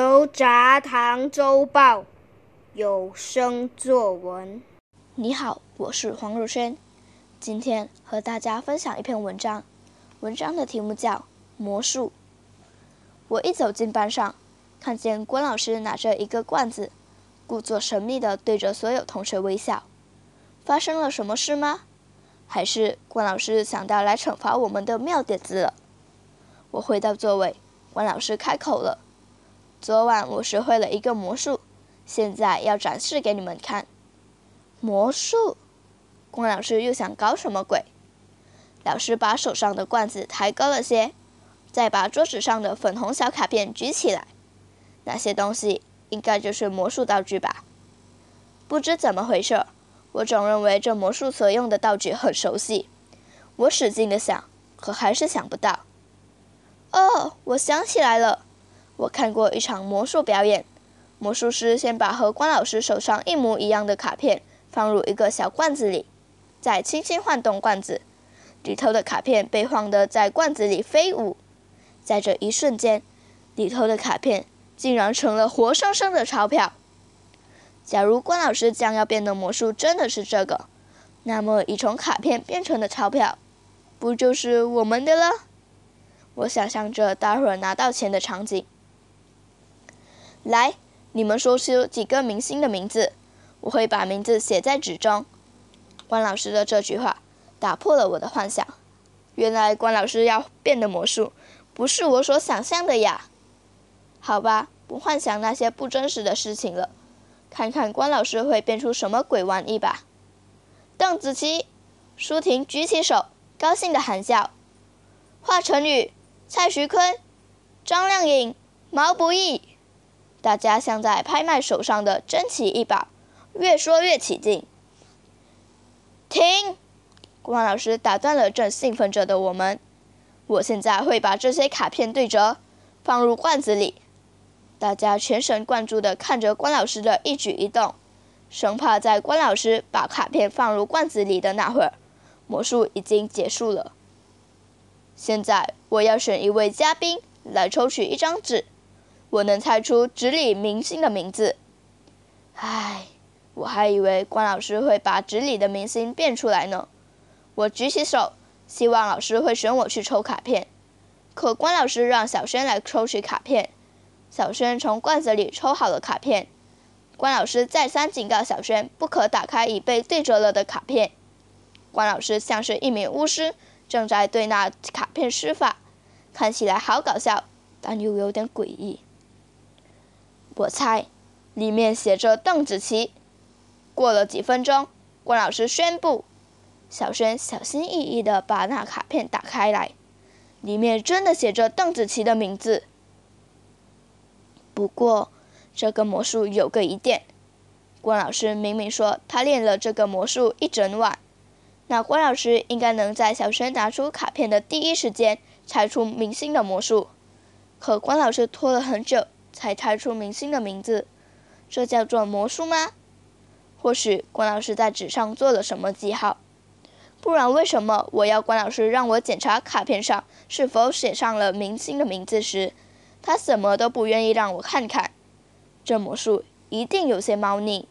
牛轧糖周报有声作文。你好，我是黄若轩，今天和大家分享一篇文章，文章的题目叫《魔术》。我一走进班上，看见关老师拿着一个罐子，故作神秘的对着所有同学微笑。发生了什么事吗？还是关老师想到来惩罚我们的妙点子了？我回到座位，关老师开口了。昨晚我学会了一个魔术，现在要展示给你们看。魔术，关老师又想搞什么鬼？老师把手上的罐子抬高了些，再把桌子上的粉红小卡片举起来。那些东西应该就是魔术道具吧？不知怎么回事，我总认为这魔术所用的道具很熟悉。我使劲的想，可还是想不到。哦，我想起来了。我看过一场魔术表演，魔术师先把和关老师手上一模一样的卡片放入一个小罐子里，再轻轻晃动罐子，里头的卡片被晃得在罐子里飞舞。在这一瞬间，里头的卡片竟然成了活生生的钞票。假如关老师将要变的魔术真的是这个，那么已从卡片变成的钞票，不就是我们的了？我想象着待会儿拿到钱的场景。来，你们说出几个明星的名字，我会把名字写在纸中。关老师的这句话打破了我的幻想。原来关老师要变的魔术不是我所想象的呀。好吧，不幻想那些不真实的事情了，看看关老师会变出什么鬼玩意吧。邓紫棋、舒婷举起手，高兴地喊叫。华晨宇、蔡徐坤、张靓颖、毛不易。大家像在拍卖手上的珍奇一宝，越说越起劲。停！关老师打断了正兴奋着的我们。我现在会把这些卡片对折，放入罐子里。大家全神贯注地看着关老师的一举一动，生怕在关老师把卡片放入罐子里的那会儿，魔术已经结束了。现在我要选一位嘉宾来抽取一张纸。我能猜出纸里明星的名字。唉，我还以为关老师会把纸里的明星变出来呢。我举起手，希望老师会选我去抽卡片。可关老师让小轩来抽取卡片。小轩从罐子里抽好了卡片。关老师再三警告小轩不可打开已被对折了的卡片。关老师像是一名巫师，正在对那卡片施法，看起来好搞笑，但又有点诡异。我猜，里面写着邓紫棋。过了几分钟，关老师宣布：“小轩小心翼翼地把那卡片打开来，里面真的写着邓紫棋的名字。不过，这个魔术有个疑点。关老师明明说他练了这个魔术一整晚，那关老师应该能在小轩拿出卡片的第一时间猜出明星的魔术。可关老师拖了很久。”才猜出明星的名字，这叫做魔术吗？或许关老师在纸上做了什么记号，不然为什么我要关老师让我检查卡片上是否写上了明星的名字时，他什么都不愿意让我看看？这魔术一定有些猫腻。